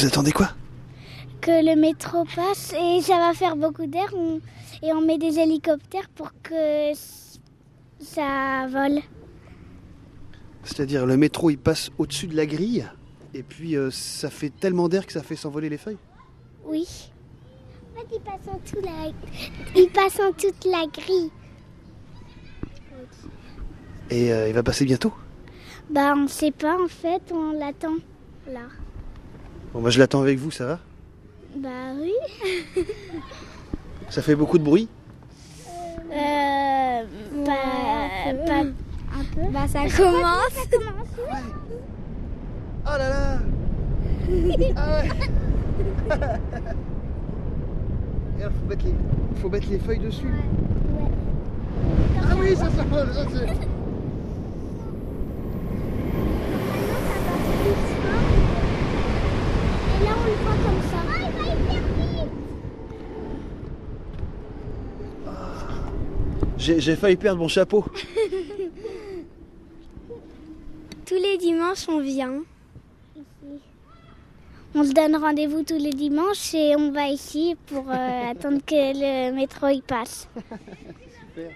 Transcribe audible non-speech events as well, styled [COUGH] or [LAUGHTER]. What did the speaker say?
Vous attendez quoi? Que le métro passe et ça va faire beaucoup d'air on- et on met des hélicoptères pour que ça vole. C'est-à-dire le métro il passe au-dessus de la grille et puis euh, ça fait tellement d'air que ça fait s'envoler les feuilles? Oui. En fait, il passe en, tout la... il passe en toute la grille. Et euh, il va passer bientôt? Bah, on sait pas en fait, on l'attend là. Bon bah je l'attends avec vous, ça va? Bah oui. [LAUGHS] Ça fait beaucoup de bruit? Euh, pas, pas un peu. Bah, ça [LAUGHS] commence. Oh là là Ah ouais [LAUGHS] alors, faut mettre les, faut mettre les feuilles dessus. Ah oui, ça s'envole, ça c'est... Et là, on le voit comme ça. Ah, il va hyper vite. J'ai, j'ai failli perdre mon chapeau. [LAUGHS] Tous les dimanches, on vient. On se donne rendez-vous tous les dimanches et on va ici pour euh, [LAUGHS] attendre que le métro y passe. Super.